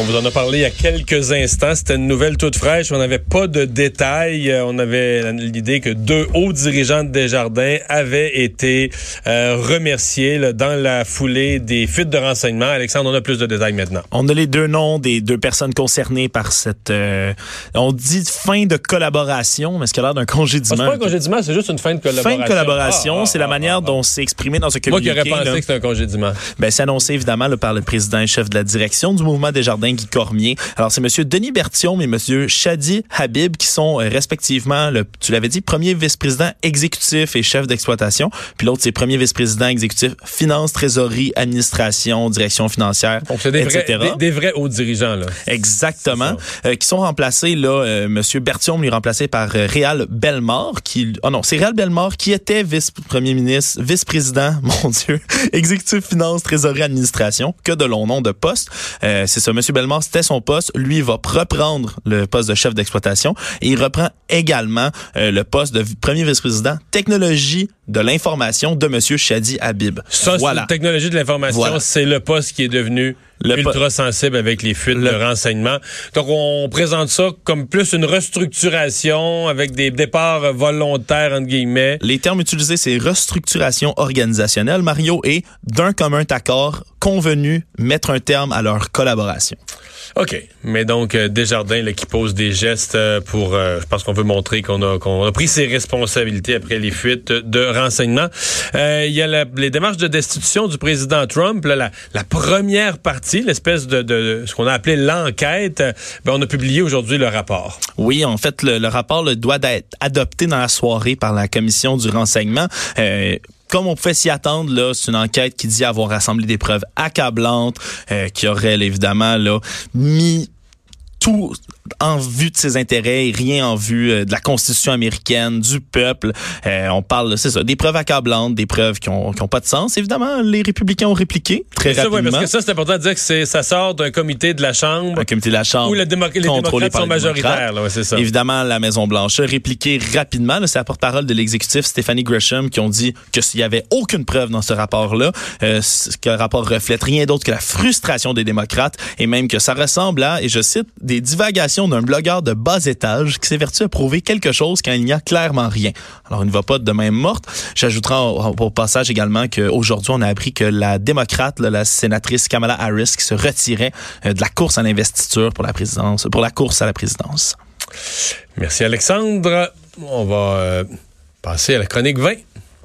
On vous en a parlé il y a quelques instants. C'était une nouvelle toute fraîche. On n'avait pas de détails. Euh, On avait l'idée que deux hauts dirigeants de Desjardins avaient été euh, remerciés là, dans la foulée des fuites de renseignements. Alexandre, on a plus de détails maintenant. On a les deux noms des deux personnes concernées par cette. euh, on dit fin de collaboration, mais ce qui a l'air d'un Ah, congédiement. c'est pas un congédiement, c'est juste une fin de collaboration. Fin de collaboration, Ah, c'est la ah, manière ah, dont c'est exprimé dans ce Moi communiqué. qui aurais pensé là. que c'était un congédiement. Ben, c'est annoncé évidemment là, par le président et chef de la direction du mouvement des jardins, Guy Cormier. Alors, c'est M. Denis Berthiaume et M. Shadi Habib qui sont euh, respectivement, le, tu l'avais dit, premier vice-président exécutif et chef d'exploitation. Puis l'autre, c'est premier vice-président exécutif finance, trésorerie, administration, direction financière, Donc, des vrais, etc. des, des vrais hauts dirigeants. Là. Exactement. Euh, qui sont remplacés, là, euh, Monsieur Berthiaume lui est remplacé par euh, Réal Bellemare, qui, oh non, c'est Réal Bellemare qui était vice-premier ministre, vice-président, mon Dieu, exécutif finance, trésorerie, administration, que de long nom de poste. Euh, c'est ça, Monsieur Bellemare, c'était son poste. Lui, il va reprendre le poste de chef d'exploitation et il reprend également euh, le poste de premier vice-président technologie de l'information de Monsieur Shadi Habib. Ça, voilà. technologie de l'information, Voilà. c'est le poste qui est devenu Le ultra sensible avec les fuites de renseignements. Donc, on présente ça comme plus une restructuration avec des départs volontaires, entre guillemets. Les termes utilisés, c'est restructuration organisationnelle, Mario, et d'un commun accord convenu mettre un terme à leur collaboration. OK. Mais donc, euh, Desjardins là, qui pose des gestes euh, pour... euh, je pense qu'on veut montrer qu'on a, qu'on a pris ses responsabilités après les fuites de renseignements. Euh, Il y a la- les démarches de destitution du président Trump. là, la, la première partie, l'espèce de, ce qu'on a appelé l'enquête, ben, on a publié aujourd'hui le rapport. Oui, en fait, le, le rapport là, doit être adopté dans la soirée par la commission du renseignement. Euh, comme on pouvait s'y attendre, là, c'est une enquête qui dit avoir rassemblé des preuves accablantes, euh, qui aurait évidemment là mis tout en vue de ses intérêts et rien en vue euh, de la Constitution américaine, du peuple. Euh, on parle, c'est ça, des preuves accablantes, des preuves qui ont, qui ont pas de sens. Évidemment, les républicains ont répliqué très Ça, ouais, rapidement. parce que ça, c'est important de dire que c'est, ça sort d'un comité de la Chambre un comité de la Chambre où le démo- les démocrates par sont majoritaires. Là, ouais, c'est ça. Évidemment, la Maison-Blanche a répliqué rapidement. là, C'est la porte-parole de l'exécutif, Stephanie Gresham, qui ont dit que s'il y avait aucune preuve dans ce rapport-là, euh, que le rapport reflète rien d'autre que la frustration des démocrates et même que ça ressemble à, et je cite, des divagations d'un blogueur de bas étage qui s'évertue à prouver quelque chose quand il n'y a clairement rien. Alors, il ne va pas de même morte. J'ajouterai au, passage également qu'aujourd'hui, on a appris que la démocrate, la sénatrice Kamala Harris, qui se retirait euh, de la course à l'investiture pour la présidence, pour la course à la présidence. Merci Alexandre. On va euh, passer à la chronique 20.